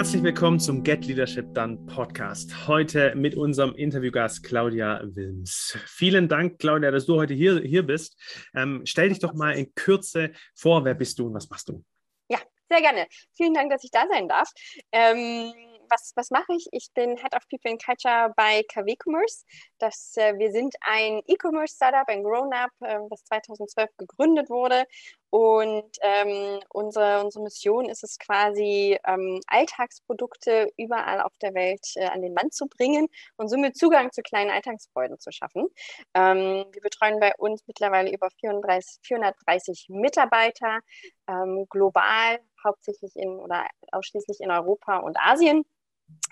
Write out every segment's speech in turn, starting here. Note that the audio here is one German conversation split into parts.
herzlich willkommen zum Get Leadership Done Podcast. Heute mit unserem Interviewgast Claudia Wilms. Vielen Dank, Claudia, dass du heute hier, hier bist. Ähm, stell dich doch mal in Kürze vor, wer bist du und was machst du? Ja, sehr gerne. Vielen Dank, dass ich da sein darf. Ähm, was, was mache ich? Ich bin Head of People and Culture bei KW Commerce. Das, äh, wir sind ein E-Commerce-Startup, ein Grown-Up, äh, das 2012 gegründet wurde. Und ähm, unsere, unsere Mission ist es quasi, ähm, Alltagsprodukte überall auf der Welt äh, an den Mann zu bringen und somit Zugang zu kleinen Alltagsfreuden zu schaffen. Ähm, wir betreuen bei uns mittlerweile über 34, 430 Mitarbeiter ähm, global, hauptsächlich in oder ausschließlich in Europa und Asien.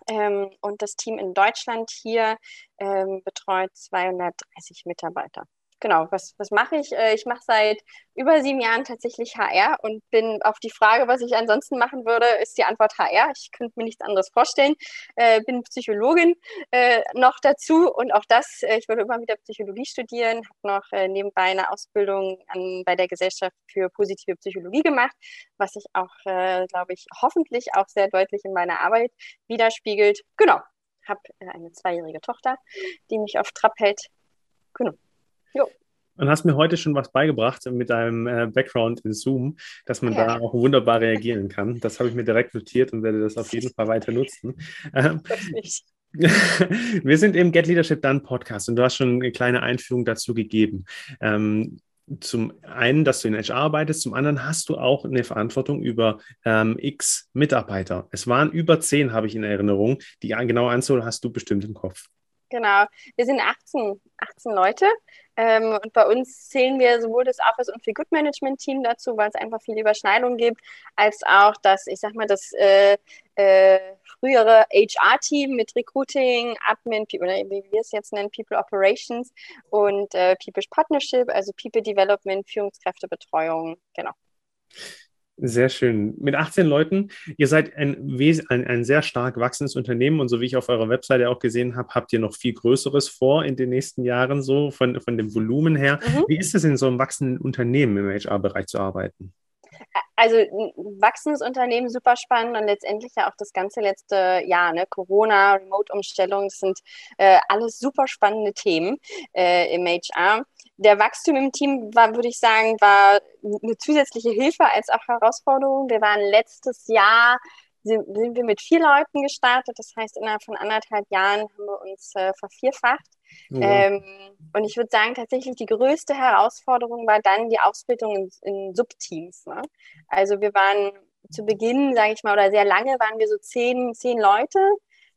Ähm, und das Team in Deutschland hier ähm, betreut 230 Mitarbeiter genau, was, was mache ich? Äh, ich mache seit über sieben Jahren tatsächlich HR und bin auf die Frage, was ich ansonsten machen würde, ist die Antwort HR. Ich könnte mir nichts anderes vorstellen. Äh, bin Psychologin äh, noch dazu und auch das, äh, ich würde immer wieder Psychologie studieren, habe noch äh, nebenbei eine Ausbildung an, bei der Gesellschaft für positive Psychologie gemacht, was sich auch, äh, glaube ich, hoffentlich auch sehr deutlich in meiner Arbeit widerspiegelt. Genau, habe eine zweijährige Tochter, die mich auf Trab hält. Genau. Jo. Und hast mir heute schon was beigebracht mit deinem äh, Background in Zoom, dass man ja. da auch wunderbar reagieren kann. Das habe ich mir direkt notiert und werde das auf jeden Fall weiter nutzen. Ähm, wir sind im Get Leadership Done Podcast und du hast schon eine kleine Einführung dazu gegeben. Ähm, zum einen, dass du in HR arbeitest, zum anderen hast du auch eine Verantwortung über ähm, x Mitarbeiter. Es waren über zehn, habe ich in Erinnerung. Die genaue Anzahl hast du bestimmt im Kopf. Genau, wir sind 18, 18 Leute ähm, und bei uns zählen wir sowohl das Office- und Feel Good Management Team dazu, weil es einfach viele Überschneidungen gibt, als auch das, ich sag mal, das äh, äh, frühere HR-Team mit Recruiting, Admin, oder wie wir es jetzt nennen, People Operations und äh, People Partnership, also People Development, Führungskräftebetreuung, genau. Sehr schön. Mit 18 Leuten, ihr seid ein, ein, ein, sehr stark wachsendes Unternehmen und so wie ich auf eurer Webseite auch gesehen habe, habt ihr noch viel Größeres vor in den nächsten Jahren, so von, von dem Volumen her. Mhm. Wie ist es in so einem wachsenden Unternehmen im HR-Bereich zu arbeiten? Also wachsendes Unternehmen, super spannend und letztendlich ja auch das ganze letzte Jahr, ne? Corona, Remote-Umstellung, sind äh, alles super spannende Themen äh, im HR. Der Wachstum im Team war, würde ich sagen, war eine zusätzliche Hilfe als auch Herausforderung. Wir waren letztes Jahr sind, sind wir mit vier Leuten gestartet. Das heißt, innerhalb von anderthalb Jahren haben wir uns äh, vervierfacht. Mhm. Ähm, und ich würde sagen, tatsächlich die größte Herausforderung war dann die Ausbildung in, in Subteams. Ne? Also wir waren zu Beginn, sage ich mal, oder sehr lange waren wir so zehn, zehn Leute,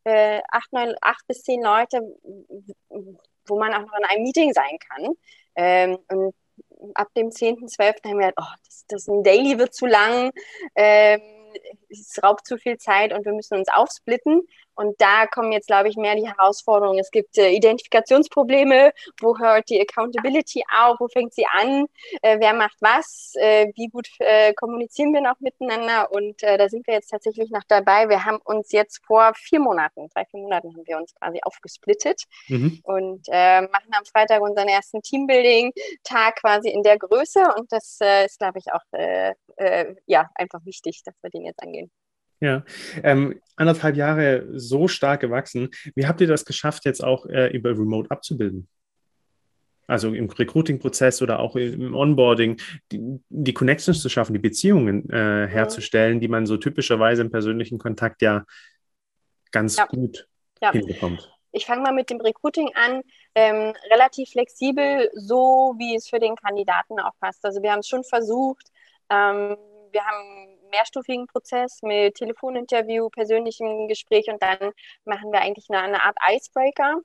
äh, acht, neun, acht bis zehn Leute, wo man auch noch in einem Meeting sein kann. Ähm, und ab dem 10.12. haben wir gedacht, oh, das, das ein Daily wird zu lang. Ähm, es raubt zu viel Zeit und wir müssen uns aufsplitten. Und da kommen jetzt, glaube ich, mehr die Herausforderungen. Es gibt äh, Identifikationsprobleme. Wo hört die Accountability auf? Wo fängt sie an? Äh, wer macht was? Äh, wie gut äh, kommunizieren wir noch miteinander? Und äh, da sind wir jetzt tatsächlich noch dabei. Wir haben uns jetzt vor vier Monaten, drei, vier Monaten haben wir uns quasi aufgesplittet mhm. und äh, machen am Freitag unseren ersten Teambuilding-Tag quasi in der Größe. Und das ist, glaube ich, auch ja, einfach wichtig, dass wir den jetzt angehen. Ja, ähm, anderthalb Jahre so stark gewachsen. Wie habt ihr das geschafft, jetzt auch äh, über Remote abzubilden? Also im Recruiting-Prozess oder auch im Onboarding, die, die, Connections zu schaffen, die Beziehungen äh, herzustellen, die man so typischerweise im persönlichen Kontakt ja ganz ja. gut ja. hinbekommt. Ich fange mal mit dem Recruiting an. Ähm, relativ flexibel, so wie es für den Kandidaten auch passt. Also wir haben es schon versucht. Ähm, wir haben mehrstufigen Prozess mit Telefoninterview, persönlichem Gespräch und dann machen wir eigentlich eine, eine Art Icebreaker,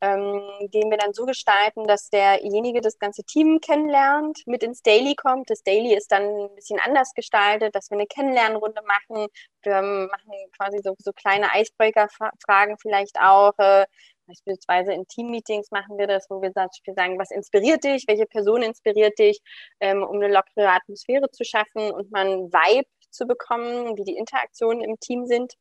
ähm, den wir dann so gestalten, dass derjenige das ganze Team kennenlernt, mit ins Daily kommt. Das Daily ist dann ein bisschen anders gestaltet, dass wir eine Kennenlernrunde machen. Wir machen quasi so, so kleine Icebreaker-Fragen vielleicht auch. Äh, Beispielsweise in Teammeetings machen wir das, wo wir sagen, was inspiriert dich, welche Person inspiriert dich, ähm, um eine lockere Atmosphäre zu schaffen und man Vibe zu bekommen, wie die Interaktionen im Team sind.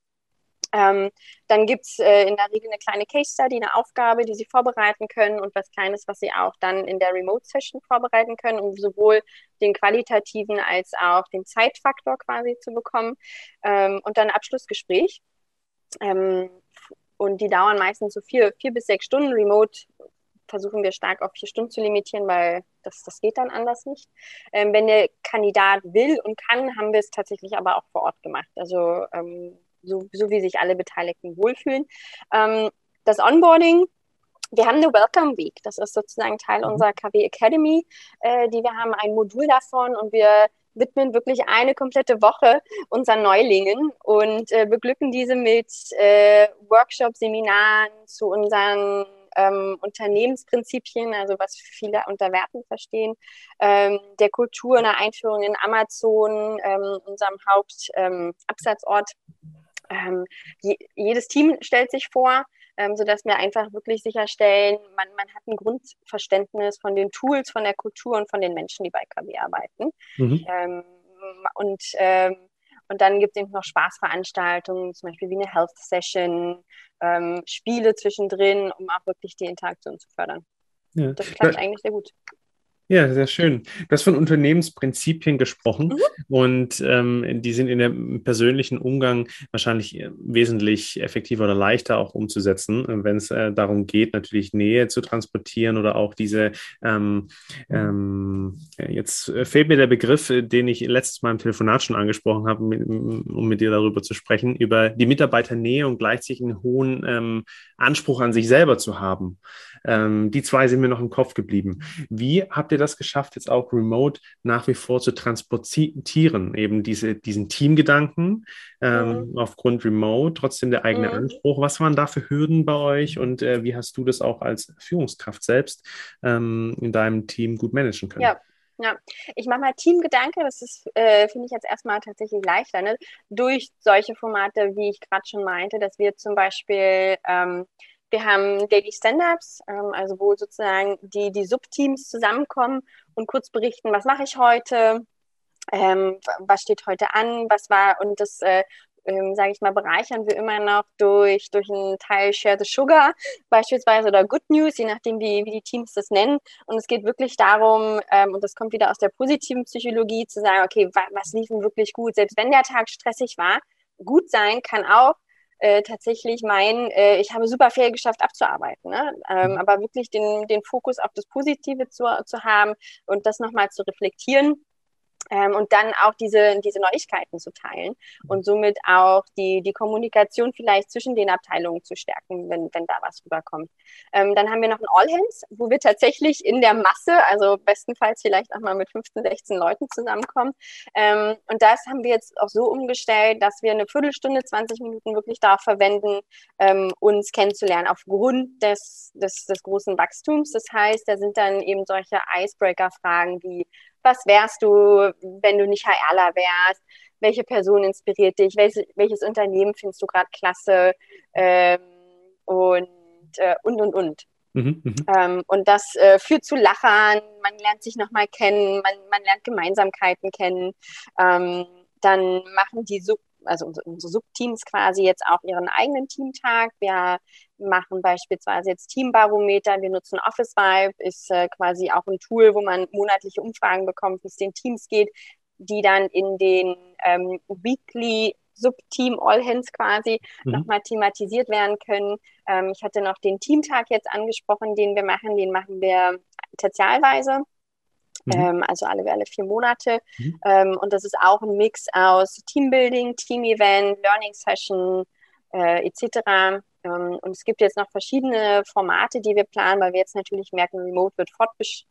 Ähm, dann gibt es äh, in der Regel eine kleine Case Study, eine Aufgabe, die Sie vorbereiten können und was Kleines, was Sie auch dann in der Remote Session vorbereiten können, um sowohl den qualitativen als auch den Zeitfaktor quasi zu bekommen. Ähm, und dann Abschlussgespräch Ähm, und die dauern meistens so vier, vier bis sechs Stunden. Remote versuchen wir stark auf vier Stunden zu limitieren, weil das, das geht dann anders nicht. Ähm, wenn der Kandidat will und kann, haben wir es tatsächlich aber auch vor Ort gemacht. Also ähm, so, so wie sich alle Beteiligten wohlfühlen. Ähm, das Onboarding, wir haben eine Welcome Week. Das ist sozusagen Teil mhm. unserer KW Academy, äh, die wir haben, ein Modul davon und wir widmen wirklich eine komplette Woche unseren Neulingen und äh, beglücken diese mit äh, Workshops, Seminaren zu unseren ähm, Unternehmensprinzipien, also was viele unter Werten verstehen, ähm, der Kultur, einer Einführung in Amazon, ähm, unserem Hauptabsatzort. Ähm, je, jedes Team stellt sich vor, ähm, sodass wir einfach wirklich sicherstellen, man, man hat ein Grundverständnis von den Tools, von der Kultur und von den Menschen, die bei KW arbeiten. Mhm. Ähm, und, ähm, und dann gibt es eben noch Spaßveranstaltungen, zum Beispiel wie eine Health Session, ähm, Spiele zwischendrin, um auch wirklich die Interaktion zu fördern. Ja. Das klappt eigentlich sehr gut. Ja, sehr schön. Du hast von Unternehmensprinzipien gesprochen mhm. und ähm, die sind in dem persönlichen Umgang wahrscheinlich äh, wesentlich effektiver oder leichter auch umzusetzen, wenn es äh, darum geht, natürlich Nähe zu transportieren oder auch diese, ähm, ähm, jetzt fehlt mir der Begriff, äh, den ich letztes Mal im Telefonat schon angesprochen habe, um mit dir darüber zu sprechen, über die Mitarbeiternähe und gleichzeitig einen hohen ähm, Anspruch an sich selber zu haben. Ähm, die zwei sind mir noch im Kopf geblieben. Wie habt ihr das geschafft, jetzt auch remote nach wie vor zu transportieren? Eben diese, diesen Teamgedanken ähm, mhm. aufgrund remote, trotzdem der eigene mhm. Anspruch. Was waren da für Hürden bei euch und äh, wie hast du das auch als Führungskraft selbst ähm, in deinem Team gut managen können? Ja. Ja, ich mache mal Teamgedanke, das ist, äh, finde ich jetzt erstmal tatsächlich leichter, ne? durch solche Formate, wie ich gerade schon meinte, dass wir zum Beispiel ähm, wir haben Daily Stand-Ups, ähm, also wo sozusagen die, die Subteams zusammenkommen und kurz berichten, was mache ich heute, ähm, was steht heute an, was war und das äh, ähm, sage ich mal, bereichern wir immer noch durch, durch einen Teil Share the Sugar beispielsweise oder Good News, je nachdem, wie, wie die Teams das nennen. Und es geht wirklich darum, ähm, und das kommt wieder aus der positiven Psychologie, zu sagen, okay, wa was lief denn wirklich gut? Selbst wenn der Tag stressig war, gut sein kann auch, äh, tatsächlich meinen, äh, ich habe super viel geschafft abzuarbeiten. Ne? Ähm, mhm. aber wirklich den, den Fokus auf das Positive zu, zu haben und das nochmal zu reflektieren ähm, und dann auch diese, diese Neuigkeiten zu teilen und somit auch die, die Kommunikation vielleicht zwischen den Abteilungen zu stärken, wenn, wenn da was rüberkommt. Ähm, dann haben wir noch ein All Hands, wo wir tatsächlich in der Masse, also bestenfalls vielleicht auch mal mit 15, 16 Leuten zusammenkommen. Ähm, und das haben wir jetzt auch so umgestellt, dass wir eine Viertelstunde, 20 Minuten wirklich darauf verwenden, ähm, uns kennenzulernen aufgrund des, des, des großen Wachstums. Das heißt, da sind dann eben solche Icebreaker-Fragen wie, was wärst du, wenn du nicht HRler wärst? Welche Person inspiriert dich? Welches, welches Unternehmen findest du gerade klasse? Ähm, und, äh, und, und, und. Mhm, mh. ähm, und das äh, führt zu Lachern, man lernt sich nochmal kennen, man, man lernt Gemeinsamkeiten kennen. Ähm, dann machen die Sub also unsere Subteams quasi jetzt auch ihren eigenen Teamtag. Wir machen beispielsweise jetzt Teambarometer. Wir nutzen Office Vibe, ist äh, quasi auch ein Tool, wo man monatliche Umfragen bekommt, wie es den Teams geht, die dann in den ähm, Weekly Subteam All Hands quasi mhm. nochmal thematisiert werden können. Ähm, ich hatte noch den Teamtag jetzt angesprochen, den wir machen. Den machen wir tertialweise. Mhm. Ähm, also alle, alle vier Monate. Mhm. Ähm, und das ist auch ein Mix aus Teambuilding, Team-Event, Learning Session äh, etc. Ähm, und es gibt jetzt noch verschiedene Formate, die wir planen, weil wir jetzt natürlich merken, Remote wird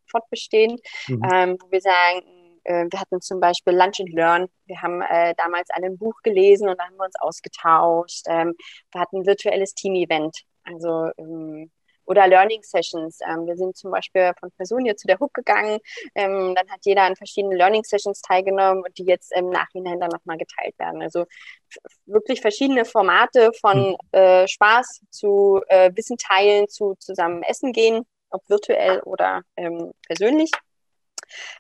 fortbestehen, mhm. Ähm, wo wir sagen, äh, wir hatten zum Beispiel Lunch and Learn. Wir haben äh, damals ein Buch gelesen und da haben wir uns ausgetauscht. Ähm, wir hatten ein virtuelles Team-Event. Also ähm, oder Learning Sessions. Ähm, wir sind zum Beispiel von Personen zu der Hook gegangen. Ähm, dann hat jeder an verschiedenen Learning Sessions teilgenommen und die jetzt im Nachhinein dann nochmal geteilt werden. Also wirklich verschiedene Formate von mhm. äh, Spaß zu äh, Wissen teilen, zu zusammen essen gehen, ob virtuell oder ähm, persönlich.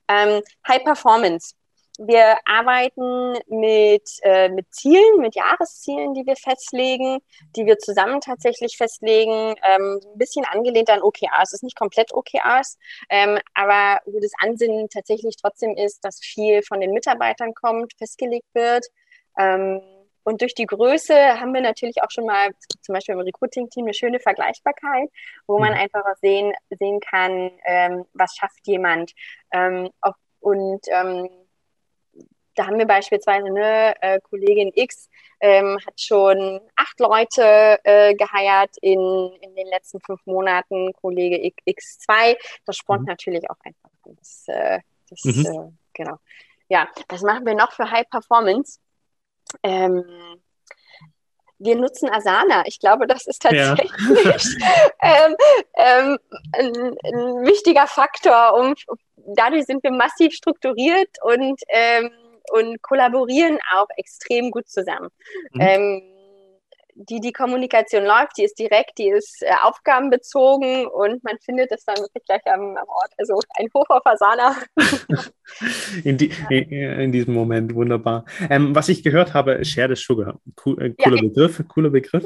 Ähm, High Performance. Wir arbeiten mit, äh, mit Zielen, mit Jahreszielen, die wir festlegen, die wir zusammen tatsächlich festlegen, ähm, ein bisschen angelehnt an OKRs. Es ist nicht komplett OKRs, ähm, aber wo das Ansinnen tatsächlich trotzdem ist, dass viel von den Mitarbeitern kommt, festgelegt wird. Ähm, und durch die Größe haben wir natürlich auch schon mal, zum Beispiel im Recruiting-Team, eine schöne Vergleichbarkeit, wo man mhm. einfach auch sehen, sehen kann, ähm, was schafft jemand. Ähm, und ähm, da haben wir beispielsweise eine äh, Kollegin X, ähm, hat schon acht Leute äh, geheiert in, in den letzten fünf Monaten, Kollege X2. Das spornt mhm. natürlich auch einfach an. Das, äh, das mhm. äh, genau. Ja, was machen wir noch für High Performance? Ähm, wir nutzen Asana. Ich glaube, das ist tatsächlich ja. ähm, ähm, ein, ein, wichtiger Faktor. Um, dadurch sind wir massiv strukturiert und ähm, und kollaborieren auch extrem gut zusammen. Mhm. Ähm, die, die Kommunikation läuft, die ist direkt, die ist äh, aufgabenbezogen und man findet es dann wirklich gleich am, am Ort. Also ein Hoch auf Asana. in, die, in, diesem Moment, wunderbar. Ähm, was ich gehört habe, Share the Sugar. Cool, äh, cooler ja. Begriff, cooler Begriff.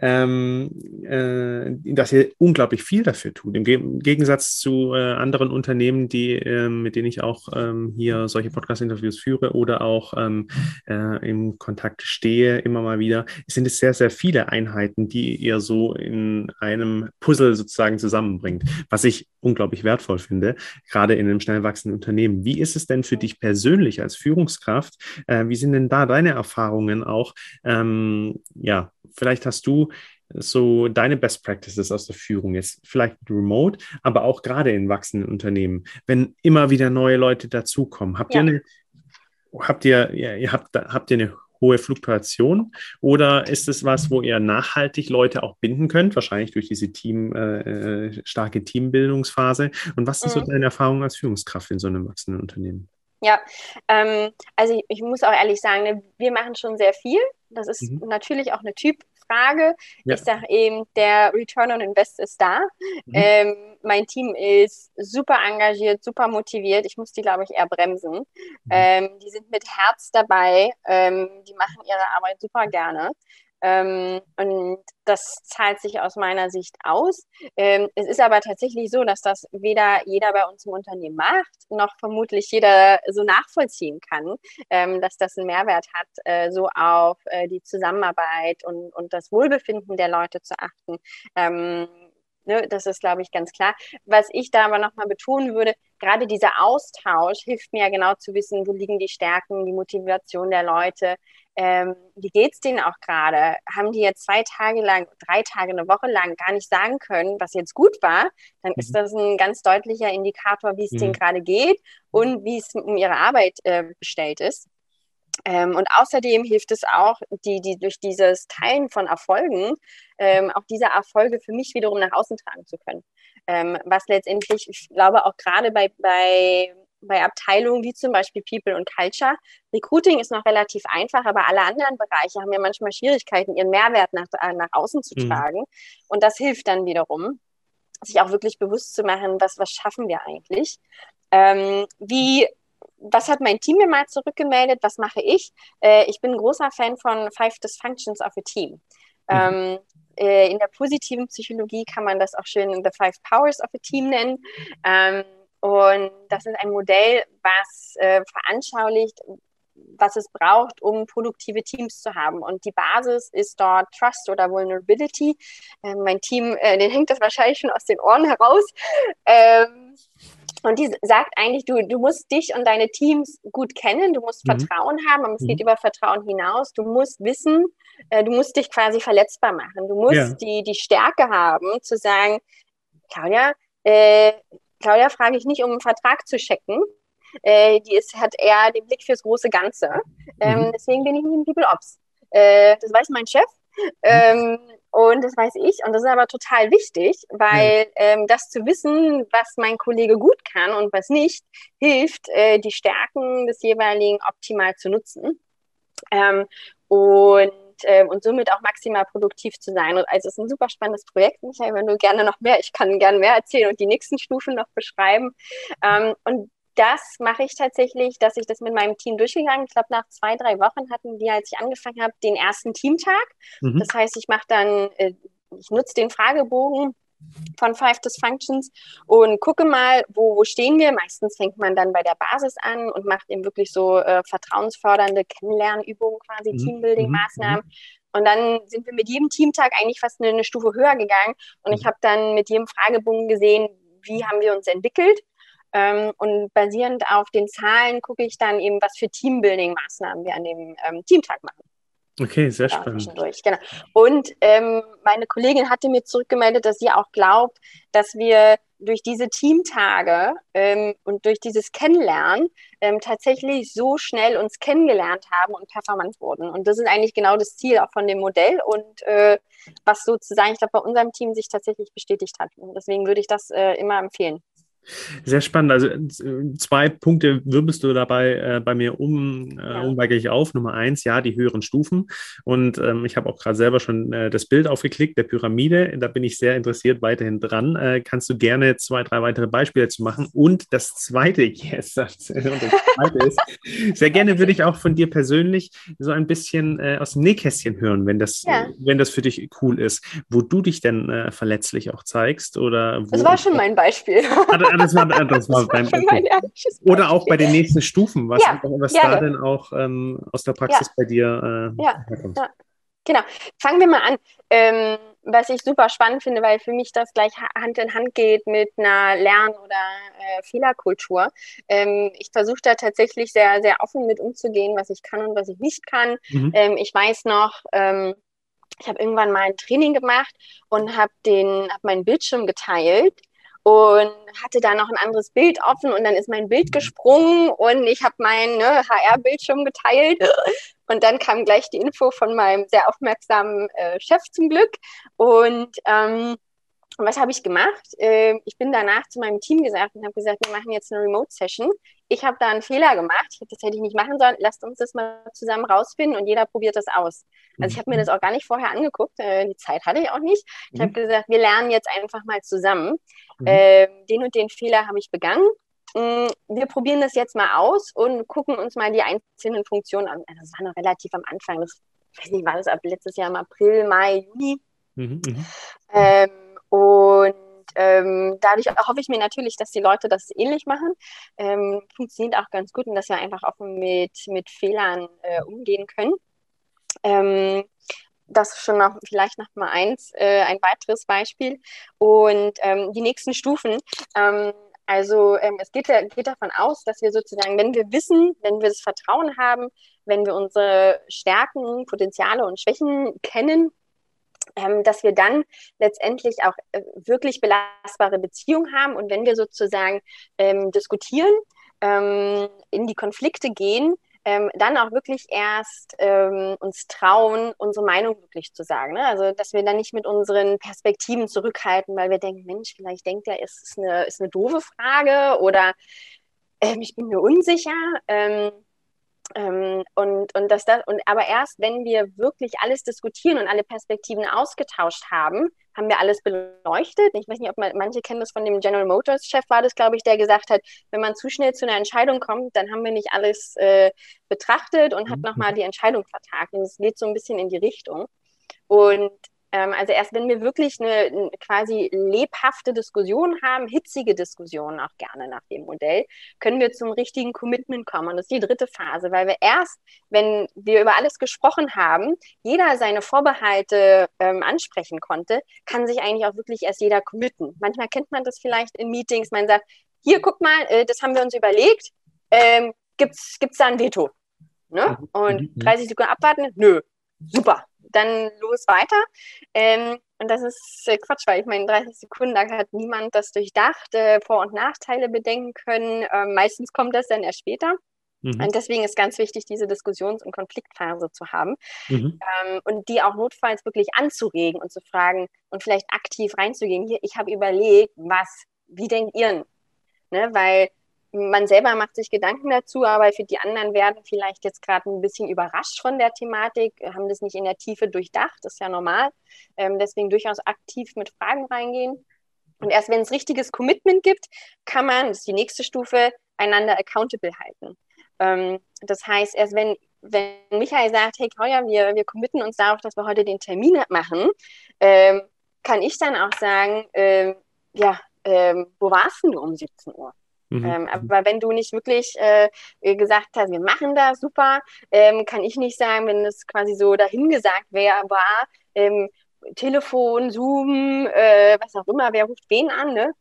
Ähm, äh, dass ihr unglaublich viel dafür tut. Im, Ge im Gegensatz zu äh, anderen Unternehmen, die, ähm, mit denen ich auch ähm, hier solche Podcast-Interviews führe oder auch ähm, äh, im Kontakt stehe, immer mal wieder, sind es sehr, sehr viele Einheiten, die ihr so in einem Puzzle sozusagen zusammenbringt, was ich unglaublich wertvoll finde, gerade in einem schnell wachsenden Unternehmen. Wie ist es denn für dich persönlich als Führungskraft? Äh, wie sind denn da deine Erfahrungen auch? Ähm, ja, vielleicht hast du so deine Best Practices aus der Führung jetzt vielleicht remote, aber auch gerade in wachsenden Unternehmen, wenn immer wieder neue Leute dazukommen. Habt ja. ihr eine, habt ihr, ja, ihr habt, habt ihr eine hohe Fluktuation? Oder ist es was, wo ihr nachhaltig Leute auch binden könnt, wahrscheinlich durch diese Team, äh, äh starke Teambildungsphase? Und was ist mhm. so deine Erfahrung als Führungskraft in so einem wachsenden Unternehmen? Ja, ähm, also ich, ich, muss auch ehrlich sagen, ne, wir machen schon sehr viel. Das ist mhm. natürlich auch eine Typ, Frage. Ja. Ich sage eben, der Return on Invest ist da. Mhm. Ähm, mein Team ist super engagiert, super motiviert. Ich muss die, glaube ich, eher bremsen. Mhm. Ähm, die sind mit Herz dabei. Ähm, die machen ihre Arbeit super gerne. Ähm, und das zahlt sich aus meiner Sicht aus. Ähm, es ist aber tatsächlich so, dass das weder jeder bei uns im Unternehmen macht, noch vermutlich jeder so nachvollziehen kann, ähm, dass das einen Mehrwert hat, äh, so auf äh, die Zusammenarbeit und, und das Wohlbefinden der Leute zu achten. Ähm, Ne, das ist, glaube ich, ganz klar. Was ich da aber nochmal betonen würde, gerade dieser Austausch hilft mir ja genau zu wissen, wo liegen die Stärken, die Motivation der Leute, ähm, wie geht es denen auch gerade? Haben die jetzt zwei Tage lang, drei Tage, eine Woche lang gar nicht sagen können, was jetzt gut war, dann mhm. ist das ein ganz deutlicher Indikator, wie es mhm. denen gerade geht und wie es um ihre Arbeit äh, bestellt ist. Ähm, und außerdem hilft es auch, die, die durch dieses Teilen von Erfolgen ähm, auch diese Erfolge für mich wiederum nach außen tragen zu können. Ähm, was letztendlich, ich glaube, auch gerade bei, bei, bei Abteilungen wie zum Beispiel People und Culture, Recruiting ist noch relativ einfach, aber alle anderen Bereiche haben ja manchmal Schwierigkeiten, ihren Mehrwert nach, äh, nach außen zu mhm. tragen. Und das hilft dann wiederum, sich auch wirklich bewusst zu machen, was, was schaffen wir eigentlich. Ähm, wie was hat mein Team mir mal zurückgemeldet? Was mache ich? Äh, ich bin ein großer Fan von Five Dysfunctions of a Team. Mhm. Ähm, äh, in der positiven Psychologie kann man das auch schön The Five Powers of a Team nennen. Ähm, und das ist ein Modell, was äh, veranschaulicht, was es braucht, um produktive Teams zu haben. Und die Basis ist dort Trust oder Vulnerability. Ähm, mein Team, äh, den hängt das wahrscheinlich schon aus den Ohren heraus. Ähm, und die sagt eigentlich, du, du musst dich und deine Teams gut kennen, du musst mhm. Vertrauen haben, aber es mhm. geht über Vertrauen hinaus. Du musst wissen, äh, du musst dich quasi verletzbar machen. Du musst ja. die, die Stärke haben, zu sagen, Claudia, äh, Claudia frage ich nicht, um einen Vertrag zu checken. Äh, die ist, hat eher den Blick fürs große Ganze. Ähm, mhm. Deswegen bin ich nicht im People Ops. Äh, das weiß mein Chef. Ähm, und das weiß ich. Und das ist aber total wichtig, weil ja. ähm, das zu wissen, was mein Kollege gut kann und was nicht, hilft, äh, die Stärken des jeweiligen optimal zu nutzen. Ähm, und äh, und somit auch maximal produktiv zu sein. Und also es ist ein super spannendes Projekt, Michael, wenn du gerne noch mehr, ich kann gerne mehr erzählen und die nächsten Stufen noch beschreiben. Ähm, und das mache ich tatsächlich, dass ich das mit meinem Team durchgegangen. Ich glaube, nach zwei, drei Wochen hatten wir, als ich angefangen habe, den ersten Teamtag. Mhm. Das heißt, ich mache dann, äh, ich nutze den Fragebogen von Five Dysfunctions und gucke mal, wo, wo stehen wir. Meistens fängt man dann bei der Basis an und macht eben wirklich so äh, vertrauensfördernde Kennenlernübungen, quasi mhm. Teambuilding-Maßnahmen. Mhm. Und dann sind wir mit jedem Teamtag eigentlich fast eine, eine Stufe höher gegangen. Und ich mhm. habe dann mit jedem Fragebogen gesehen, wie haben wir uns entwickelt. Ähm, und basierend auf den Zahlen gucke ich dann eben, was für Teambuilding-Maßnahmen wir an dem ähm, Teamtag machen. Okay, sehr spannend. Genau. Und ähm, meine Kollegin hatte mir zurückgemeldet, dass sie auch glaubt, dass wir durch diese Teamtage ähm, und durch dieses Kennenlernen ähm, tatsächlich so schnell uns kennengelernt haben und performant wurden. Und das ist eigentlich genau das Ziel auch von dem Modell und äh, was sozusagen, ich glaube, bei unserem Team sich tatsächlich bestätigt hat. Und deswegen würde ich das äh, immer empfehlen. Sehr spannend. Also äh, zwei Punkte wirbelst du dabei äh, bei mir um, äh, unweigerlich auf. Nummer eins, ja, die höheren Stufen. Und ähm, ich habe auch gerade selber schon äh, das Bild aufgeklickt, der Pyramide. Da bin ich sehr interessiert weiterhin dran. Äh, kannst du gerne zwei, drei weitere Beispiele zu machen? Und das zweite, yes, das, zweite ist, sehr gerne würde ich auch von dir persönlich so ein bisschen äh, aus dem Nähkästchen hören, wenn das, ja. wenn das für dich cool ist, wo du dich denn verletzlich auch zeigst oder Das war schon mein Beispiel. Also, das war, das war beim Oder auch bei den nächsten Stufen, was, ja, was da denn auch ähm, aus der Praxis bei dir äh, ja. herkommt. Genau. Fangen wir mal an. Ähm, was ich super spannend finde, weil für mich das gleich Hand in Hand geht mit einer Lern- oder äh, Fehlerkultur. Ähm, ich versuche da tatsächlich sehr, sehr offen mit umzugehen, was ich kann und was ich nicht kann. Mhm. Ähm, ich weiß noch, ähm, ich habe irgendwann mal ein Training gemacht und habe hab meinen Bildschirm geteilt und hatte da noch ein anderes Bild offen und dann ist mein Bild gesprungen und ich habe meinen ne, HR-Bildschirm geteilt und dann kam gleich die Info von meinem sehr aufmerksamen äh, Chef zum Glück und ähm, was habe ich gemacht? Äh, ich bin danach zu meinem Team gesagt und habe gesagt, wir machen jetzt eine Remote-Session. Ich habe da einen Fehler gemacht. Das hätte ich nicht machen sollen. Lasst uns das mal zusammen rausfinden und jeder probiert das aus. Also ich habe mir mhm. das auch gar nicht vorher angeguckt. Äh, die Zeit hatte ich auch nicht. Ich mhm. habe gesagt, wir lernen jetzt einfach mal zusammen. Mhm. Äh, den und den Fehler habe ich begangen. Mm, wir probieren das jetzt mal aus und gucken uns mal die einzelnen Funktionen an. Das war noch relativ am Anfang. Das, ich weiß nicht, war das ab letztes Jahr im April, Mai, Juni. Mhm, mhm. ähm, und ähm, dadurch hoffe ich mir natürlich, dass die Leute das ähnlich machen. Ähm, funktioniert auch ganz gut und dass wir einfach offen mit, mit Fehlern äh, umgehen können. Ähm, das schon noch vielleicht noch mal eins, äh, ein weiteres Beispiel. Und ähm, die nächsten Stufen. Ähm, also ähm, es geht, geht, davon aus, dass wir sozusagen, wenn wir wissen, wenn wir das Vertrauen haben, wenn wir unsere Stärken, Potenziale und Schwächen kennen, ähm, dass wir dann letztendlich auch äh, wirklich belastbare Beziehungen haben. Und wenn wir sozusagen ähm, diskutieren, ähm, in die Konflikte gehen, ähm, dann auch wirklich erst ähm, uns trauen, unsere Meinung wirklich zu sagen. Ne? Also, dass wir dann nicht mit unseren Perspektiven zurückhalten, weil wir denken, Mensch, vielleicht denkt er, es ist eine, ist eine doofe Frage oder ähm, ich bin mir unsicher. Ähm, und, und, das, und aber erst, wenn wir wirklich alles diskutieren und alle Perspektiven ausgetauscht haben, haben wir alles beleuchtet. Ich weiß nicht, ob man, manche kennen das von dem General Motors Chef, war das, glaube ich, der gesagt hat, wenn man zu schnell zu einer Entscheidung kommt, dann haben wir nicht alles äh, betrachtet und hat mhm. nochmal die Entscheidung vertagt. Und es geht so ein bisschen in die Richtung. Und ähm, also erst wenn wir wirklich eine, eine, quasi lebhafte Diskussion haben, hitzige Diskussionen auch gerne nach dem Modell, können wir zum richtigen Commitment kommen. Und das ist die dritte Phase, weil wir erst, wenn wir über alles gesprochen haben, jeder seine Vorbehalte ähm, ansprechen konnte, kann sich eigentlich auch wirklich erst jeder committen. Manchmal kennt man das vielleicht in Meetings, man sagt, hier, guck mal, äh, das haben wir uns überlegt, ähm, gibt es da ein Veto? Ne? Mhm. Und 30 mhm. Sekunden abwarten? Nö, super dann los weiter. Ähm, und das ist äh, Quatsch, weil ich meine, 30 Sekunden lang hat niemand das durchdacht, äh, Vor- und Nachteile bedenken können. Ähm, meistens kommt das dann erst später. Mhm. Und deswegen ist ganz wichtig, diese Diskussions- und Konfliktphase zu haben mhm. ähm, und die auch notfalls wirklich anzuregen und zu fragen und vielleicht aktiv reinzugehen. Hier, ich habe überlegt, was, wie denkt ihr? Ne? Weil man selber macht sich Gedanken dazu, aber für die anderen werden vielleicht jetzt gerade ein bisschen überrascht von der Thematik, haben das nicht in der Tiefe durchdacht, das ist ja normal. Ähm, deswegen durchaus aktiv mit Fragen reingehen. Und erst wenn es richtiges Commitment gibt, kann man, das ist die nächste Stufe, einander accountable halten. Ähm, das heißt, erst wenn, wenn Michael sagt, hey Claudia, wir, wir committen uns darauf, dass wir heute den Termin machen, ähm, kann ich dann auch sagen, äh, ja, äh, wo warst denn du um 17 Uhr? Mhm. Ähm, aber wenn du nicht wirklich äh, gesagt hast, wir machen das super, ähm, kann ich nicht sagen, wenn es quasi so dahingesagt wäre, war, ähm, Telefon, Zoom, äh, was auch immer, wer ruft wen an, ne?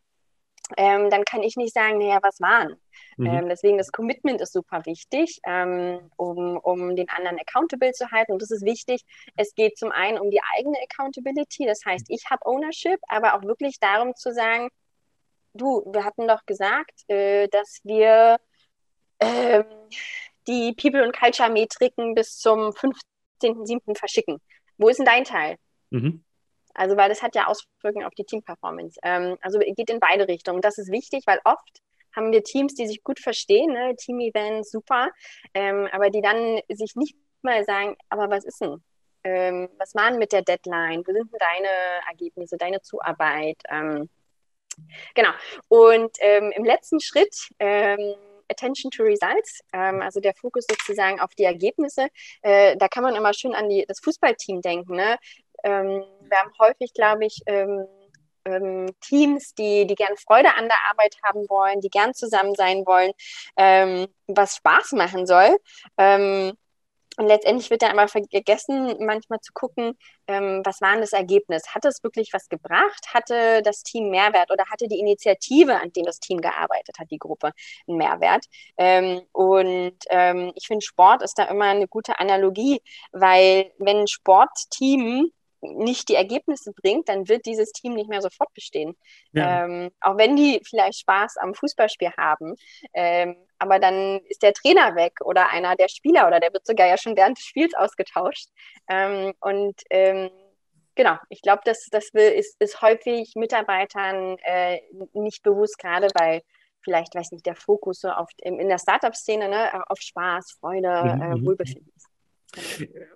Ähm, dann kann ich nicht sagen, naja, was waren. Mhm. Ähm, deswegen das Commitment ist super wichtig, ähm, um, um den anderen accountable zu halten. Und das ist wichtig. Es geht zum einen um die eigene Accountability, das heißt, ich habe Ownership, aber auch wirklich darum zu sagen, du, wir hatten doch gesagt, äh, dass wir ähm, die People- und Culture-Metriken bis zum 15.07. verschicken. Wo ist denn dein Teil? Mhm. Also, weil das hat ja Auswirkungen auf die Team-Performance. Ähm, also geht in beide Richtungen. Das ist wichtig, weil oft haben wir Teams, die sich gut verstehen, ne? Team-Events, super, ähm, aber die dann sich nicht mal sagen, aber was ist denn? Ähm, was waren mit der Deadline? Wo sind denn deine Ergebnisse, deine Zuarbeit? Ähm, genau. Und ähm, im letzten Schritt ähm, Attention to Results, ähm, also der Fokus sozusagen auf die Ergebnisse. Äh, da kann man immer schön an die, das Fußballteam denken. Ne? Ähm, wir haben häufig, glaube ich, ähm, ähm, Teams, die, die gern Freude an der Arbeit haben wollen, die gern zusammen sein wollen, was Spaß machen soll. Und letztendlich wird da immer vergessen, manchmal zu gucken, ähm, was war denn das Ergebnis? Hat es wirklich was gebracht? Hatte das Team Mehrwert oder hatte die Initiative, an dem das Team gearbeitet hat, die Gruppe, einen Mehrwert? Ähm, und ähm, ich finde, Sport ist da immer eine gute Analogie, weil wenn ein Sportteam nicht die Ergebnisse bringt, dann wird dieses Team nicht mehr sofort bestehen. Ja. Ähm, auch wenn die vielleicht Spaß am Fußballspiel haben, ähm, aber dann ist der Trainer weg oder einer der Spieler oder der wird sogar ja schon während des Spiels ausgetauscht. Ähm, und ähm, genau, ich glaube, das, das ist, ist häufig Mitarbeitern äh, nicht bewusst, gerade bei vielleicht, weiß nicht, der Fokus so auf, in der Startup-Szene ne, auf Spaß, Freude, mhm. äh, mhm. Wohlbefinden ist.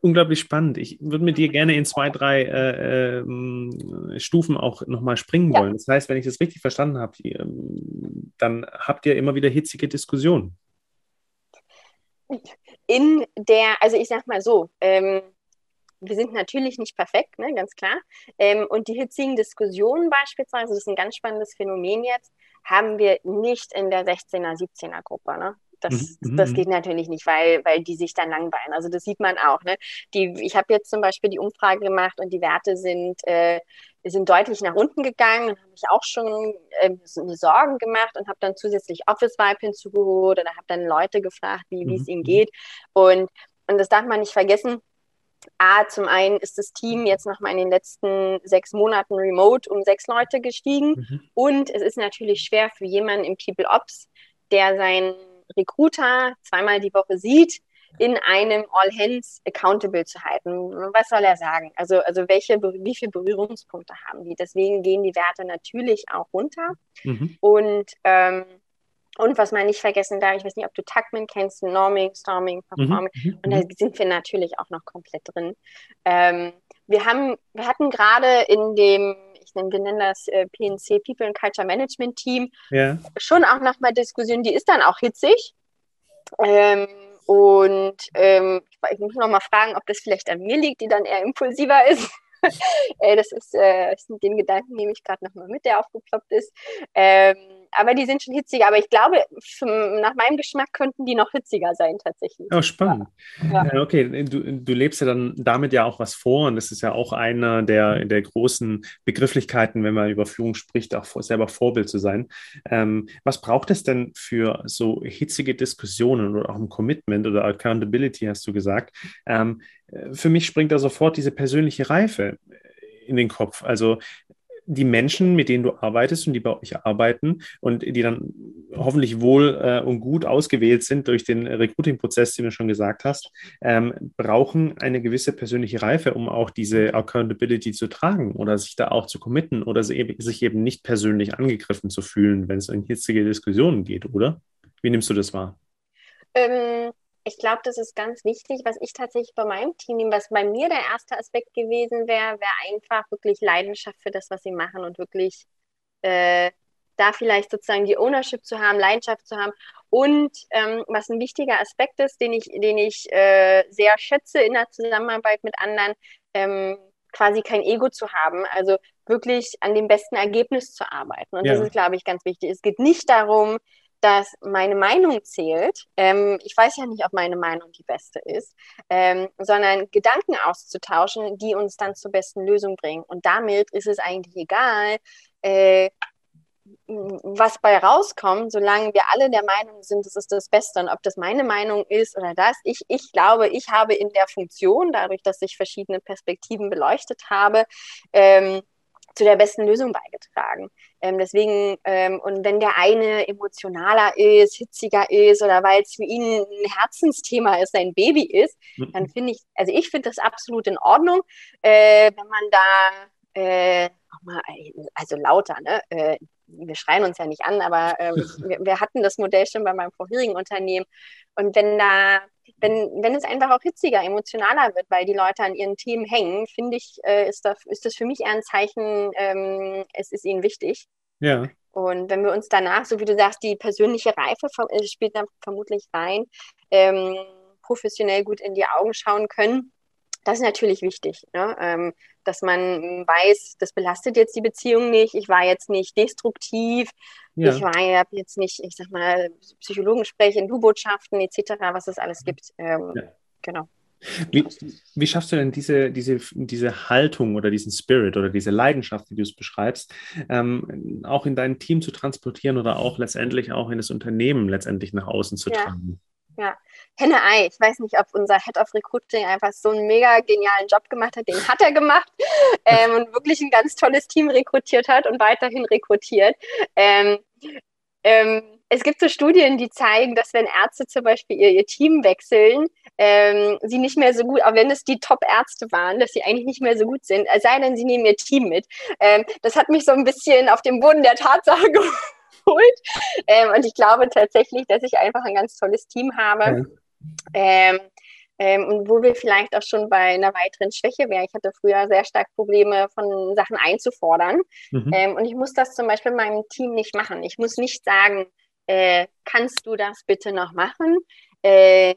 Unglaublich spannend. Ich würde mit dir gerne in zwei, drei äh, äh, Stufen auch nochmal springen ja. wollen. Das heißt, wenn ich das richtig verstanden habe, ähm, dann habt ihr immer wieder hitzige Diskussionen. In der, also ich sag mal so, ähm, wir sind natürlich nicht perfekt, ne, ganz klar. Ähm, und die hitzigen Diskussionen beispielsweise, das ist ein ganz spannendes Phänomen jetzt, haben wir nicht in der 16er, 17er Gruppe. Ne? Das, mhm. das mhm. geht natürlich nicht, weil, weil die sich dann langweilen. Also das sieht man auch. Ne? Die, ich habe jetzt zum Beispiel die Umfrage gemacht und die Werte sind, äh, sind deutlich nach unten gegangen und habe mich auch schon äh, Sorgen gemacht und habe dann zusätzlich Office Vibe hinzugeholt oder habe dann Leute gefragt, wie mhm. es ihnen mhm. geht. Und, und das darf man nicht vergessen. A, zum einen ist das Team jetzt nochmal in den letzten sechs Monaten remote um sechs Leute gestiegen. Mhm. Und es ist natürlich schwer für jemanden im People Ops, der sein Recruiter zweimal die Woche sieht, in einem All Hands accountable zu halten. Was soll er sagen? Also, also welche, wie viele Berührungspunkte haben die? Deswegen gehen die Werte natürlich auch runter. Mhm. Und, ähm, und was man nicht vergessen darf, ich weiß nicht, ob du Tuckman kennst, Norming, Storming, Performing. Mhm. Und da mhm. sind wir natürlich auch noch komplett drin. Ähm, wir, haben, wir hatten gerade in dem ich nenne, wir nennen das äh, PNC, People and Culture Management Team, ja. schon auch nochmal Diskussion, die ist dann auch hitzig. Ähm, und ähm, ich muss noch mal fragen, ob das vielleicht an mir liegt, die dann eher impulsiver ist. äh, das ist äh, den Gedanken nehme ich gerade nochmal mit, der aufgeploppt ist. Ähm, aber die sind schon hitziger. Aber ich glaube, nach meinem Geschmack könnten die noch hitziger sein tatsächlich. Oh, spannend. Ja. Äh, okay, du, du lebst ja dann damit ja auch was vor und das ist ja auch einer der, der großen Begrifflichkeiten, wenn man über Führung spricht, auch selber Vorbild zu sein. Ähm, was braucht es denn für so hitzige Diskussionen oder auch ein Commitment oder Accountability, hast du gesagt? Ähm, äh, für mich springt da sofort diese persönliche Reife in den Kopf. Also die Menschen, mit denen du arbeitest und die bei euch arbeiten und die dann hoffentlich wohl äh, und gut ausgewählt sind durch den Recruiting-Prozess, den du schon gesagt hast, ähm, brauchen eine gewisse persönliche Reife, um auch diese Accountability zu tragen oder sich da auch zu committen oder sich eben nicht persönlich angegriffen zu fühlen, wenn es in hitzige Diskussionen geht, oder? Wie nimmst du das wahr? Ähm, ich glaube, das ist ganz wichtig, was ich tatsächlich bei meinem Team nehme, was bei mir der erste Aspekt gewesen wäre, wäre einfach wirklich Leidenschaft für das, was sie machen und wirklich äh, da vielleicht sozusagen die Ownership zu haben, Leidenschaft zu haben. Und ähm, was ein wichtiger Aspekt ist, den ich, den ich äh, sehr schätze in der Zusammenarbeit mit anderen, ähm, quasi kein Ego zu haben. Also wirklich an dem besten Ergebnis zu arbeiten. Und ja. das ist, glaube ich, ganz wichtig. Es geht nicht darum, dass meine Meinung zählt. Ähm, ich weiß ja nicht, ob meine Meinung die beste ist, ähm, sondern Gedanken auszutauschen, die uns dann zur besten Lösung bringen. Und damit ist es eigentlich egal, äh, was bei rauskommt, solange wir alle der Meinung sind, das ist das Beste. Und ob das meine Meinung ist oder das, ich, ich glaube, ich habe in der Funktion, dadurch, dass ich verschiedene Perspektiven beleuchtet habe, ähm, zu der besten Lösung beigetragen. Ähm, deswegen, ähm, und wenn der eine emotionaler ist, hitziger ist oder weil es für ihn ein Herzensthema ist, sein Baby ist, mhm. dann finde ich, also ich finde das absolut in Ordnung, äh, wenn man da äh, mal, also lauter, ne? Äh, wir schreien uns ja nicht an, aber ähm, wir, wir, hatten das Modell schon bei meinem vorherigen Unternehmen. Und wenn da, wenn, wenn es einfach auch hitziger, emotionaler wird, weil die Leute an ihren Themen hängen, finde ich, äh, ist, das, ist das für mich eher ein Zeichen, ähm, es ist ihnen wichtig. Ja. Und wenn wir uns danach, so wie du sagst, die persönliche Reife äh, spielt dann vermutlich rein, ähm, professionell gut in die Augen schauen können, das ist natürlich wichtig, ne? ähm, dass man weiß, das belastet jetzt die Beziehung nicht, ich war jetzt nicht destruktiv, ja. ich war jetzt nicht, ich sag mal, Psychologengespräche in Du-Botschaften etc., was es alles gibt. Ähm, ja. Genau. Wie, wie, schaffst du denn diese, diese, diese Haltung oder diesen Spirit oder diese Leidenschaft, wie du es beschreibst, ähm, auch in dein Team zu transportieren oder auch letztendlich auch in das Unternehmen letztendlich nach außen zu ja. tragen? Ja, Henne-Ei. Ich weiß nicht, ob unser Head of Recruiting einfach so einen mega genialen Job gemacht hat. Den hat er gemacht ähm, und wirklich ein ganz tolles Team rekrutiert hat und weiterhin rekrutiert. Ähm, ähm, es gibt so Studien, die zeigen, dass wenn Ärzte zum Beispiel ihr, ihr Team wechseln, ähm, sie nicht mehr so gut, auch wenn es die Top-Ärzte waren, dass sie eigentlich nicht mehr so gut sind, es sei denn, sie nehmen ihr Team mit. Ähm, das hat mich so ein bisschen auf den Boden der Tatsache geholt geholt. Ähm, und ich glaube tatsächlich, dass ich einfach ein ganz tolles Team habe. Ja. Ähm, ähm, und wo wir vielleicht auch schon bei einer weiteren Schwäche wären. Ich hatte früher sehr stark Probleme, von Sachen einzufordern. Mhm. Ähm, und ich muss das zum Beispiel in meinem Team nicht machen. Ich muss nicht sagen, äh, kannst du das bitte noch machen? Äh,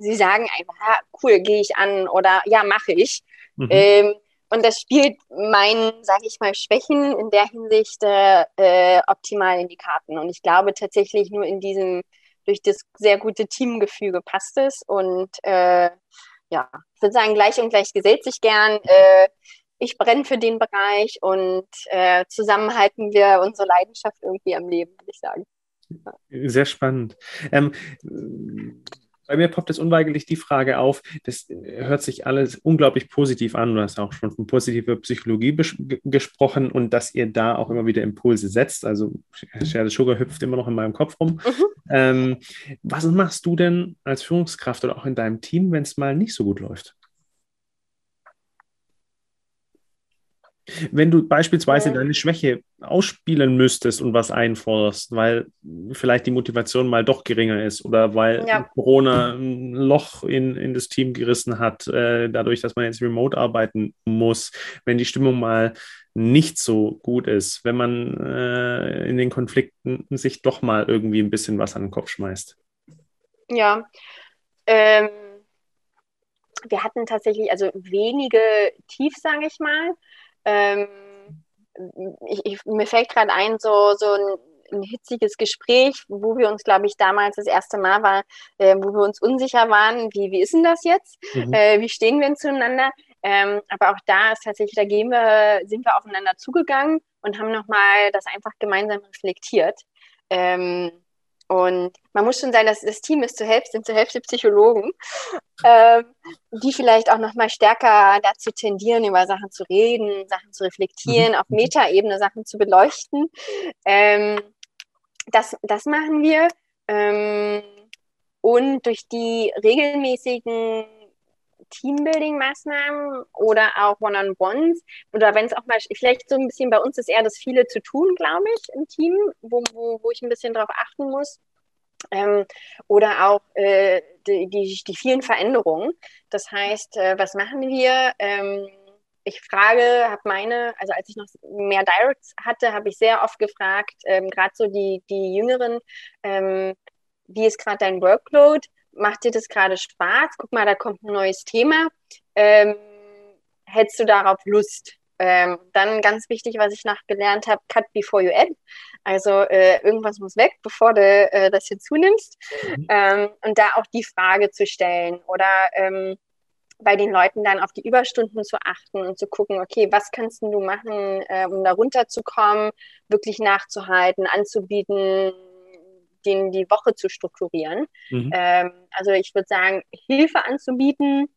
sie sagen einfach, ja, cool, gehe ich an oder ja, mache ich. Mhm. Ähm, und das spielt meinen, sage ich mal, Schwächen in der Hinsicht äh, optimal in die Karten. Und ich glaube tatsächlich nur in diesem, durch das sehr gute Teamgefüge passt es. Und äh, ja, ich würde sagen, gleich und gleich gesellt sich gern. Äh, ich brenne für den Bereich und äh, zusammen halten wir unsere Leidenschaft irgendwie am Leben, würde ich sagen. Sehr spannend. Ähm, bei mir poppt es unweigerlich die Frage auf, das hört sich alles unglaublich positiv an. Du hast auch schon von positiver Psychologie gesprochen und dass ihr da auch immer wieder Impulse setzt. Also Share Sugar hüpft immer noch in meinem Kopf rum. Mhm. Ähm, was machst du denn als Führungskraft oder auch in deinem Team, wenn es mal nicht so gut läuft? Wenn du beispielsweise ja. deine Schwäche ausspielen müsstest und was einforderst, weil vielleicht die Motivation mal doch geringer ist oder weil ja. Corona ein Loch in, in das Team gerissen hat, äh, dadurch, dass man jetzt remote arbeiten muss, wenn die Stimmung mal nicht so gut ist, wenn man äh, in den Konflikten sich doch mal irgendwie ein bisschen was an den Kopf schmeißt. Ja, ähm, wir hatten tatsächlich also wenige Tief, sage ich mal. Ähm, ich, ich, mir fällt gerade ein, so, so ein, ein, hitziges Gespräch, wo wir uns, glaube ich, damals das erste Mal war, äh, wo wir uns unsicher waren, wie, wie ist denn das jetzt? Mhm. Äh, wie stehen wir denn zueinander? Ähm, aber auch da ist tatsächlich, da gehen wir, sind wir aufeinander zugegangen und haben nochmal das einfach gemeinsam reflektiert. Ähm, und man muss schon sagen, dass das Team ist zur Hälfte, sind zur Hälfte Psychologen, ähm, die vielleicht auch noch mal stärker dazu tendieren, über Sachen zu reden, Sachen zu reflektieren, mhm. auf Metaebene Sachen zu beleuchten. Ähm, das, das machen wir. Ähm, und durch die regelmäßigen Teambuilding-Maßnahmen oder auch One-on-Ones oder wenn es auch mal, vielleicht so ein bisschen bei uns ist eher das viele zu tun, glaube ich, im Team, wo, wo, wo ich ein bisschen drauf achten muss. Ähm, oder auch äh, die, die, die, vielen Veränderungen. Das heißt, äh, was machen wir? Ähm, ich frage, habe meine, also als ich noch mehr Directs hatte, habe ich sehr oft gefragt, ähm, gerade so die, die Jüngeren, ähm, wie ist gerade dein Workload? Macht dir das gerade Spaß? Guck mal, da kommt ein neues Thema. Ähm, hättest du darauf Lust? Ähm, dann ganz wichtig, was ich nachgelernt habe, cut before you add. Also äh, irgendwas muss weg, bevor du äh, das hinzunimmst. Mhm. Ähm, und da auch die Frage zu stellen oder ähm, bei den Leuten dann auf die Überstunden zu achten und zu gucken, okay, was kannst du machen, äh, um da runterzukommen, wirklich nachzuhalten, anzubieten, denen die Woche zu strukturieren. Mhm. Ähm, also ich würde sagen, Hilfe anzubieten,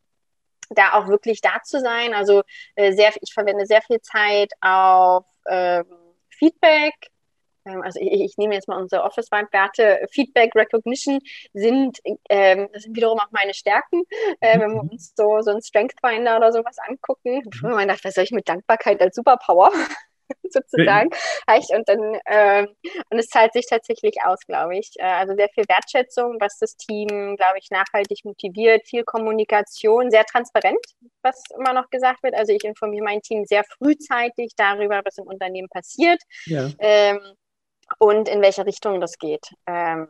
da auch wirklich da zu sein. Also äh, sehr, ich verwende sehr viel Zeit auf ähm, Feedback. Ähm, also ich, ich, nehme jetzt mal unsere Office-Werte. Feedback, Recognition sind, ähm, das sind wiederum auch meine Stärken. Äh, wenn wir mhm. uns so, so einen Strength Finder oder sowas angucken, mhm. man dachte, was soll ich mit Dankbarkeit als Superpower? sozusagen. Und dann äh, und es zahlt sich tatsächlich aus, glaube ich. Äh, also sehr viel Wertschätzung, was das Team, glaube ich, nachhaltig motiviert, viel Kommunikation, sehr transparent, was immer noch gesagt wird. Also ich informiere mein Team sehr frühzeitig darüber, was im Unternehmen passiert ja. ähm, und in welche Richtung das geht. Ähm,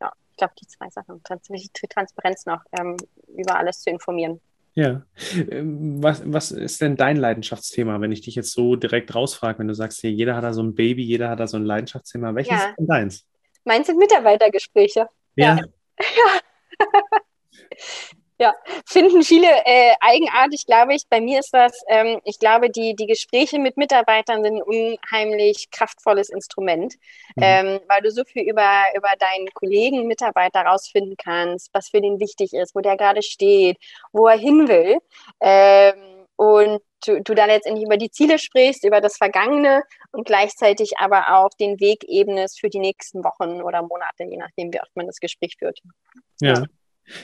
ja, ich glaube, die zwei Sachen. Transparenz noch, ähm, über alles zu informieren. Ja. Ähm, was, was ist denn dein Leidenschaftsthema, wenn ich dich jetzt so direkt rausfrage, wenn du sagst, hier, jeder hat da so ein Baby, jeder hat da so ein Leidenschaftsthema. Welches ja. ist denn deins? Meins sind Mitarbeitergespräche. Ja. ja. Ja, finden viele äh, eigenartig, glaube ich. Bei mir ist das, ähm, ich glaube, die, die Gespräche mit Mitarbeitern sind ein unheimlich kraftvolles Instrument, mhm. ähm, weil du so viel über, über deinen Kollegen, Mitarbeiter rausfinden kannst, was für den wichtig ist, wo der gerade steht, wo er hin will. Ähm, und du, du dann letztendlich über die Ziele sprichst, über das Vergangene und gleichzeitig aber auch den Weg ebnest für die nächsten Wochen oder Monate, je nachdem, wie oft man das Gespräch führt. ja. ja.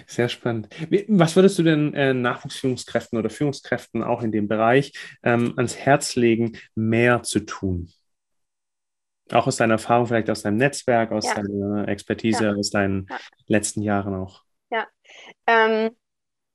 Sehr spannend. Was würdest du denn äh, Nachwuchsführungskräften oder Führungskräften auch in dem Bereich ähm, ans Herz legen, mehr zu tun? Auch aus deiner Erfahrung, vielleicht aus deinem Netzwerk, aus ja. deiner Expertise, ja. aus deinen ja. letzten Jahren auch. Ja, ähm,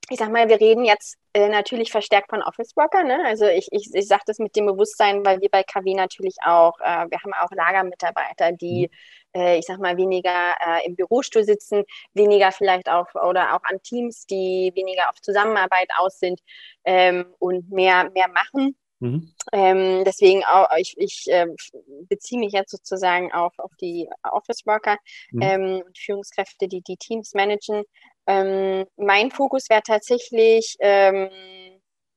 ich sag mal, wir reden jetzt äh, natürlich verstärkt von Office Worker. Ne? Also ich, ich, ich sage das mit dem Bewusstsein, weil wir bei KW natürlich auch, äh, wir haben auch Lagermitarbeiter, die, mhm. äh, ich sag mal, weniger äh, im Bürostuhl sitzen, weniger vielleicht auch oder auch an Teams, die weniger auf Zusammenarbeit aus sind ähm, und mehr, mehr machen. Mhm. Ähm, deswegen auch, ich, ich äh, beziehe mich jetzt sozusagen auf, auf die Office Worker mhm. ähm, und Führungskräfte, die die Teams managen. Ähm, mein Fokus wäre tatsächlich, ähm,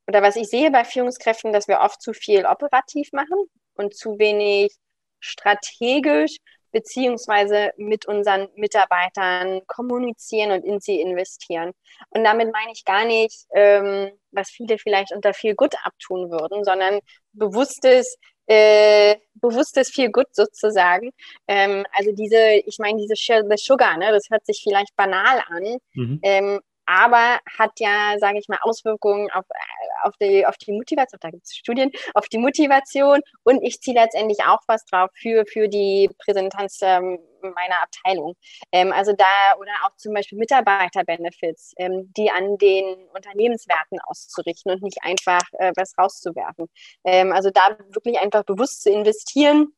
oder was ich sehe bei Führungskräften, dass wir oft zu viel operativ machen und zu wenig strategisch beziehungsweise mit unseren Mitarbeitern kommunizieren und in sie investieren. Und damit meine ich gar nicht, ähm, was viele vielleicht unter viel Gut abtun würden, sondern bewusstes äh, bewusstes viel gut sozusagen. Ähm, also diese, ich meine, diese Share the Sugar, ne, das hört sich vielleicht banal an, mhm. ähm, aber hat ja, sage ich mal, Auswirkungen auf, äh, auf, die, auf die Motivation, da gibt es Studien, auf die Motivation und ich ziehe letztendlich auch was drauf für, für die Präsentanz ähm, meiner Abteilung. Ähm, also da oder auch zum Beispiel Mitarbeiterbenefits, ähm, die an den Unternehmenswerten auszurichten und nicht einfach äh, was rauszuwerfen. Ähm, also da wirklich einfach bewusst zu investieren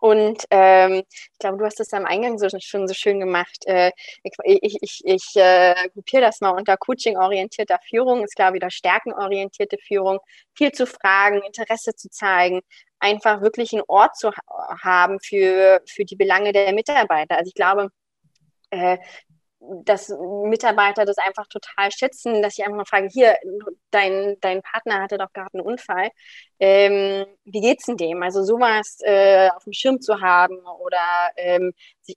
und ähm, ich glaube, du hast es am Eingang so, schon so schön gemacht. Äh, ich ich, ich, äh, gruppiere das mal unter Coaching-orientierter Führung, ist klar wieder stärkenorientierte Führung, viel zu fragen, Interesse zu zeigen, einfach wirklich einen Ort zu haben für, für die Belange der Mitarbeiter. Also ich glaube, äh, dass Mitarbeiter das einfach total schätzen, dass ich einfach mal frage, hier, dein, dein Partner hatte doch gerade einen Unfall. Ähm, wie geht's denn dem? Also sowas äh, auf dem Schirm zu haben oder ähm, ich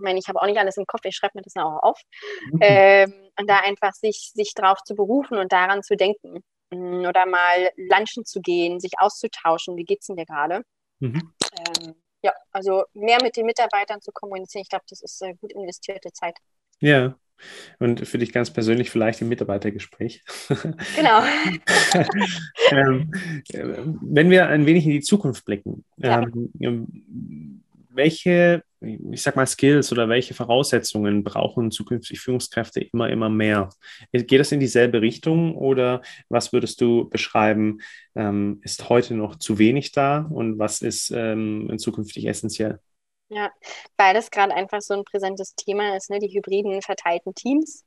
meine, ich habe auch nicht alles im Kopf, ich schreibe mir das auch auf. Mhm. Ähm, und da einfach sich, sich drauf zu berufen und daran zu denken. Mm, oder mal lunchen zu gehen, sich auszutauschen, wie geht's denn dir gerade? Mhm. Ähm, ja, also mehr mit den Mitarbeitern zu kommunizieren, ich glaube, das ist äh, gut investierte Zeit. Ja. Und für dich ganz persönlich vielleicht im Mitarbeitergespräch. Genau. ähm, wenn wir ein wenig in die Zukunft blicken, ja. ähm, welche, ich sag mal, Skills oder welche Voraussetzungen brauchen zukünftig Führungskräfte immer, immer mehr? Geht das in dieselbe Richtung oder was würdest du beschreiben, ähm, ist heute noch zu wenig da und was ist ähm, zukünftig essentiell? Ja, weil das gerade einfach so ein präsentes Thema ist, ne? die hybriden verteilten Teams.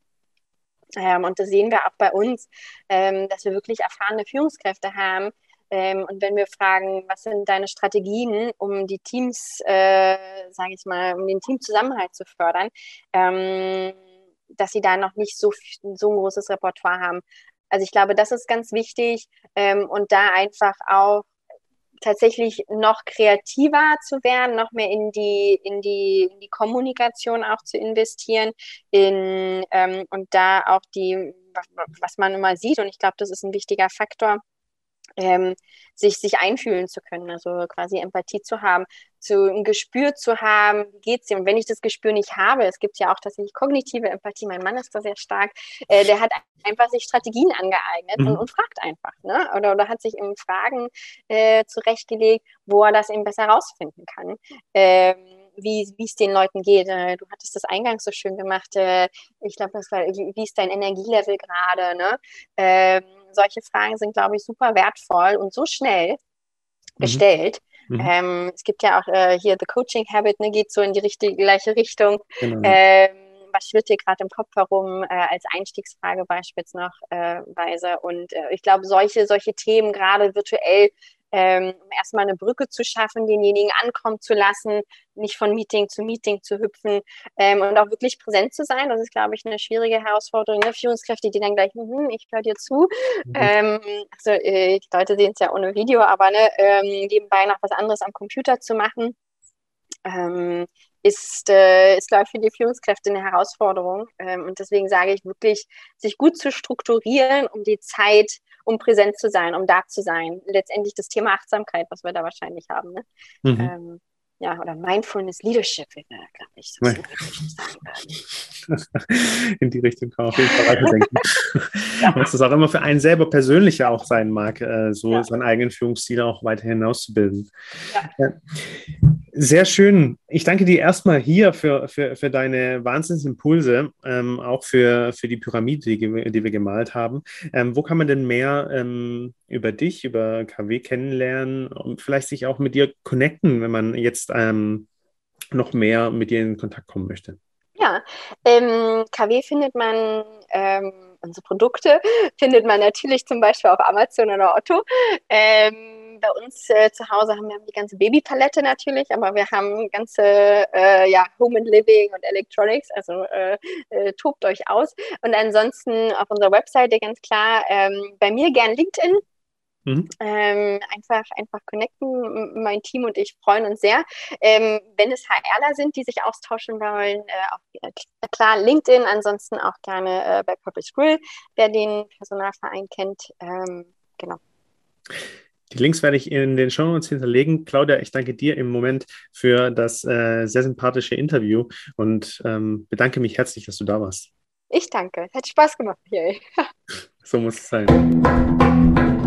Ähm, und das sehen wir auch bei uns, ähm, dass wir wirklich erfahrene Führungskräfte haben, Ähm, und wenn wir fragen, was sind deine Strategien, um die Teams, äh, sage ich mal, um den Teamzusammenhalt zu fördern, ähm, dass sie da noch nicht so, so ein großes Repertoire haben. Also ich glaube, das ist ganz wichtig ähm, und da einfach auch tatsächlich noch kreativer zu werden, noch mehr in die, in die, in die Kommunikation auch zu investieren in, ähm, und da auch die, was man immer sieht, und ich glaube, das ist ein wichtiger Faktor, ähm, sich, sich einfühlen zu können, also quasi Empathie zu haben, zu, ein Gespür zu haben, wie geht's dir? Und wenn ich das Gespür nicht habe, es gibt ja auch tatsächlich kognitive Empathie, mein Mann ist da sehr stark, äh, der hat einfach sich Strategien angeeignet mhm. und, und, fragt einfach, ne? Oder, oder hat sich im Fragen äh, zurechtgelegt, wo er das eben besser rausfinden kann. Ähm, wie es den Leuten geht. Äh, du hattest das eingangs so schön gemacht. Äh, ich glaube, das war, wie, wie ist dein Energielevel gerade? Ne? Ähm, solche Fragen sind, glaube ich, super wertvoll und so schnell mhm. gestellt. Mhm. Ähm, es gibt ja auch äh, hier The Coaching Habit, ne, geht so in die richtige, gleiche Richtung. Genau. Ähm, was schwirrt dir gerade im Kopf herum äh, als Einstiegsfrage beispielsweise? Und äh, ich glaube, solche, solche Themen gerade virtuell ähm, um erstmal eine Brücke zu schaffen, denjenigen ankommen zu lassen, nicht von Meeting zu Meeting zu hüpfen ähm, und auch wirklich präsent zu sein. Das ist, glaube ich, eine schwierige Herausforderung. Ne? Führungskräfte, die dann gleich, hm, ich höre dir zu. Mhm. Ähm, also äh, die Leute sehen es ja ohne Video, aber ne, ähm, nebenbei noch was anderes am Computer zu machen. Ähm, ist, äh, ist, glaube ich, für die Führungskräfte eine Herausforderung. Ähm, und deswegen sage ich wirklich, sich gut zu strukturieren, um die Zeit um präsent zu sein, um da zu sein. Letztendlich das Thema Achtsamkeit, was wir da wahrscheinlich haben. Ne? Mhm. Ähm, ja, oder Mindfulness Leadership, glaube ich, so In die Richtung kann man auf jeden Fall weiterdenken. ja. Was das auch immer für einen selber persönlicher auch sein mag, äh, so ja. seinen eigenen Führungsstil auch weiterhin auszubilden. Ja. Sehr schön. Ich danke dir erstmal hier für, für, für deine Wahnsinnsimpulse, ähm, auch für, für die Pyramide, die, die wir gemalt haben. Ähm, wo kann man denn mehr ähm, über dich, über KW kennenlernen und vielleicht sich auch mit dir connecten, wenn man jetzt ähm, noch mehr mit dir in Kontakt kommen möchte? Ja, ähm, KW findet man ähm, unsere Produkte findet man natürlich zum Beispiel auf Amazon oder Otto. Ähm, bei uns äh, zu Hause haben wir die ganze Babypalette natürlich, aber wir haben ganze äh, ja, Home and Living und Electronics, also äh, äh, tobt euch aus. Und ansonsten auf unserer Webseite ganz klar, ähm, bei mir gern LinkedIn. Mhm. Ähm, einfach, einfach connecten. Mein Team und ich freuen uns sehr. Ähm, wenn es HRler sind, die sich austauschen wollen, äh, auch, äh, klar LinkedIn, ansonsten auch gerne äh, bei Purpose Grill, wer den Personalverein kennt. Ähm, genau. Die Links werde ich in den Show Notes hinterlegen. Claudia, ich danke dir im Moment für das äh, sehr sympathische Interview und ähm, bedanke mich herzlich, dass du da warst. Ich danke. Hat Spaß gemacht hier. so muss es sein.